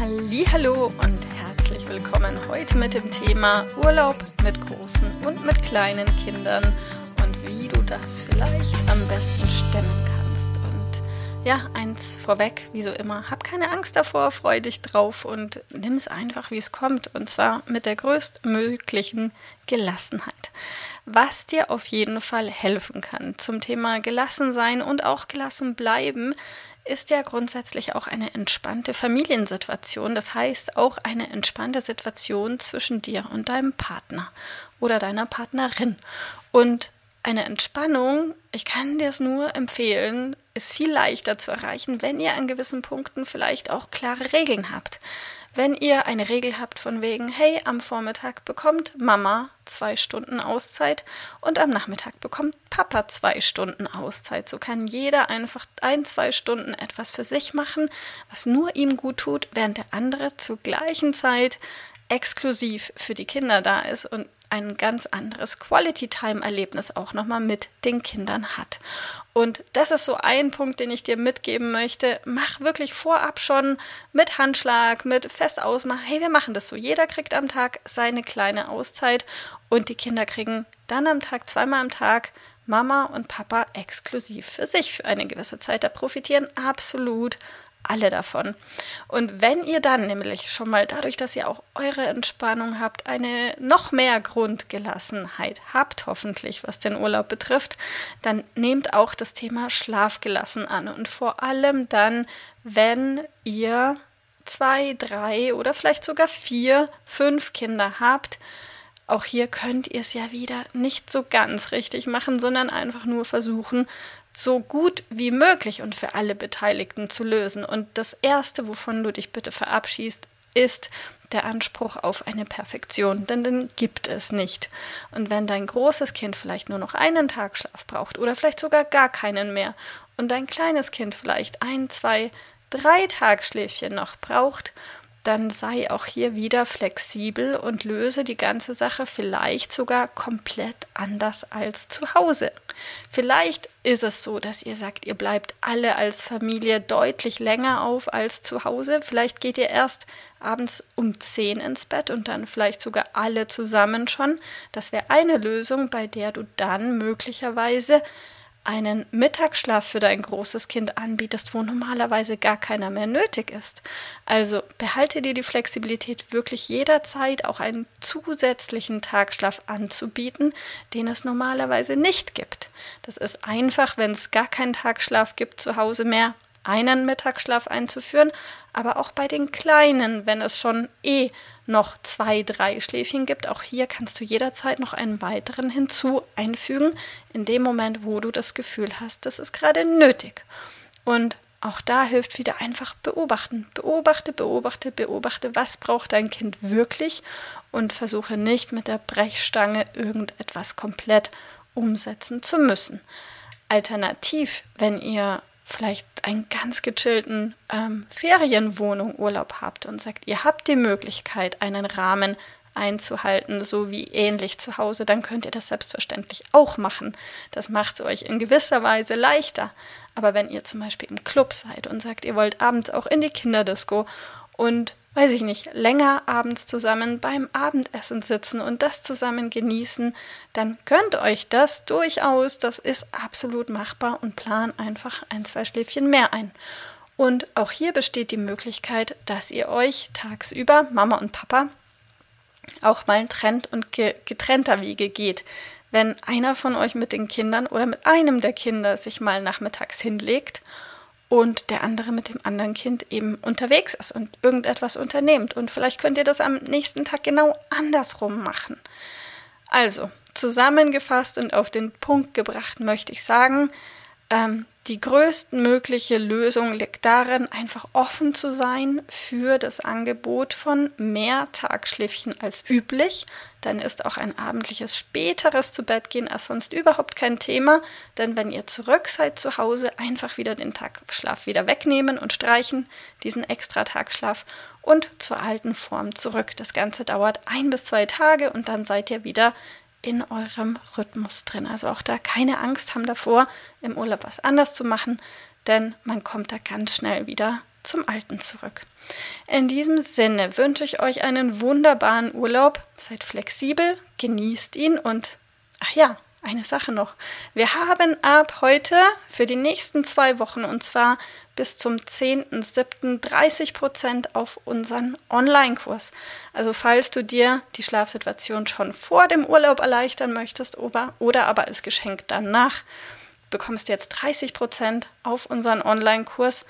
Hallo und herzlich willkommen heute mit dem Thema Urlaub mit großen und mit kleinen Kindern und wie du das vielleicht am besten stemmen kannst. Ja, eins vorweg, wie so immer, hab keine Angst davor, freu dich drauf und nimm es einfach, wie es kommt und zwar mit der größtmöglichen Gelassenheit was dir auf jeden Fall helfen kann. Zum Thema gelassen sein und auch gelassen bleiben ist ja grundsätzlich auch eine entspannte Familiensituation. Das heißt auch eine entspannte Situation zwischen dir und deinem Partner oder deiner Partnerin. Und eine Entspannung, ich kann dir es nur empfehlen, ist viel leichter zu erreichen, wenn ihr an gewissen Punkten vielleicht auch klare Regeln habt. Wenn ihr eine Regel habt von wegen, hey, am Vormittag bekommt Mama zwei Stunden Auszeit und am Nachmittag bekommt Papa zwei Stunden Auszeit. So kann jeder einfach ein, zwei Stunden etwas für sich machen, was nur ihm gut tut, während der andere zur gleichen Zeit exklusiv für die Kinder da ist und ein ganz anderes Quality-Time-Erlebnis auch nochmal mit den Kindern hat. Und das ist so ein Punkt, den ich dir mitgeben möchte. Mach wirklich vorab schon mit Handschlag, mit fest ausmachen. Hey, wir machen das so. Jeder kriegt am Tag seine kleine Auszeit und die Kinder kriegen dann am Tag, zweimal am Tag, Mama und Papa exklusiv für sich für eine gewisse Zeit. Da profitieren absolut alle davon. Und wenn ihr dann nämlich schon mal dadurch, dass ihr auch eure Entspannung habt, eine noch mehr Grundgelassenheit habt, hoffentlich, was den Urlaub betrifft, dann nehmt auch das Thema Schlafgelassen an. Und vor allem dann, wenn ihr zwei, drei oder vielleicht sogar vier, fünf Kinder habt, auch hier könnt ihr es ja wieder nicht so ganz richtig machen, sondern einfach nur versuchen, so gut wie möglich und für alle Beteiligten zu lösen. Und das Erste, wovon du dich bitte verabschiedest, ist der Anspruch auf eine Perfektion, denn den gibt es nicht. Und wenn dein großes Kind vielleicht nur noch einen Tagschlaf braucht oder vielleicht sogar gar keinen mehr und dein kleines Kind vielleicht ein, zwei, drei Tagschläfchen noch braucht dann sei auch hier wieder flexibel und löse die ganze Sache vielleicht sogar komplett anders als zu Hause. Vielleicht ist es so, dass ihr sagt, ihr bleibt alle als Familie deutlich länger auf als zu Hause. Vielleicht geht ihr erst abends um 10 ins Bett und dann vielleicht sogar alle zusammen schon. Das wäre eine Lösung, bei der du dann möglicherweise einen Mittagsschlaf für dein großes Kind anbietest, wo normalerweise gar keiner mehr nötig ist. Also behalte dir die Flexibilität, wirklich jederzeit auch einen zusätzlichen Tagschlaf anzubieten, den es normalerweise nicht gibt. Das ist einfach, wenn es gar keinen Tagschlaf gibt zu Hause mehr, einen Mittagsschlaf einzuführen, aber auch bei den Kleinen, wenn es schon eh noch zwei, drei Schläfchen gibt. Auch hier kannst du jederzeit noch einen weiteren hinzu einfügen, in dem Moment, wo du das Gefühl hast, das ist gerade nötig. Und auch da hilft wieder einfach beobachten. Beobachte, beobachte, beobachte, was braucht dein Kind wirklich und versuche nicht mit der Brechstange irgendetwas komplett umsetzen zu müssen. Alternativ, wenn ihr vielleicht einen ganz gechillten ähm, Ferienwohnung-Urlaub habt und sagt, ihr habt die Möglichkeit, einen Rahmen einzuhalten, so wie ähnlich zu Hause, dann könnt ihr das selbstverständlich auch machen. Das macht es euch in gewisser Weise leichter. Aber wenn ihr zum Beispiel im Club seid und sagt, ihr wollt abends auch in die Kinderdisco und weiß ich nicht, länger abends zusammen beim Abendessen sitzen und das zusammen genießen, dann gönnt euch das durchaus. Das ist absolut machbar und plan einfach ein, zwei Schläfchen mehr ein. Und auch hier besteht die Möglichkeit, dass ihr euch tagsüber, Mama und Papa, auch mal trennt und getrennter Wege geht. Wenn einer von euch mit den Kindern oder mit einem der Kinder sich mal nachmittags hinlegt und der andere mit dem anderen Kind eben unterwegs ist und irgendetwas unternehmt. Und vielleicht könnt ihr das am nächsten Tag genau andersrum machen. Also, zusammengefasst und auf den Punkt gebracht möchte ich sagen, ähm, Die größtmögliche Lösung liegt darin, einfach offen zu sein für das Angebot von mehr Tagschläfchen als üblich. Dann ist auch ein abendliches späteres zu Bett gehen als sonst überhaupt kein Thema. Denn wenn ihr zurück seid zu Hause, einfach wieder den Tagschlaf wieder wegnehmen und streichen, diesen extra Tagschlaf und zur alten Form zurück. Das Ganze dauert ein bis zwei Tage und dann seid ihr wieder in eurem Rhythmus drin. Also auch da keine Angst haben davor, im Urlaub was anders zu machen, denn man kommt da ganz schnell wieder zum Alten zurück. In diesem Sinne wünsche ich euch einen wunderbaren Urlaub. Seid flexibel, genießt ihn und ach ja, eine Sache noch. Wir haben ab heute für die nächsten zwei Wochen und zwar bis zum 10.07. 30 Prozent auf unseren Online-Kurs. Also falls du dir die Schlafsituation schon vor dem Urlaub erleichtern möchtest oder, oder aber als Geschenk danach, bekommst du jetzt 30 Prozent auf unseren Online-Kurs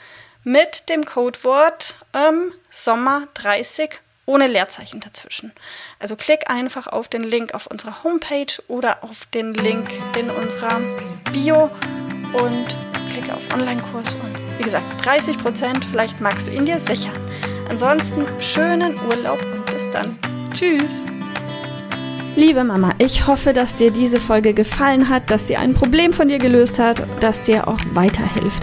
mit dem Codewort ähm, Sommer 30 ohne Leerzeichen dazwischen. Also klick einfach auf den Link auf unserer Homepage oder auf den Link in unserer Bio und klicke auf Online-Kurs und wie gesagt 30 Prozent, vielleicht magst du ihn dir sichern. Ansonsten schönen Urlaub und bis dann. Tschüss. Liebe Mama, ich hoffe, dass dir diese Folge gefallen hat, dass sie ein Problem von dir gelöst hat, dass dir auch weiterhilft.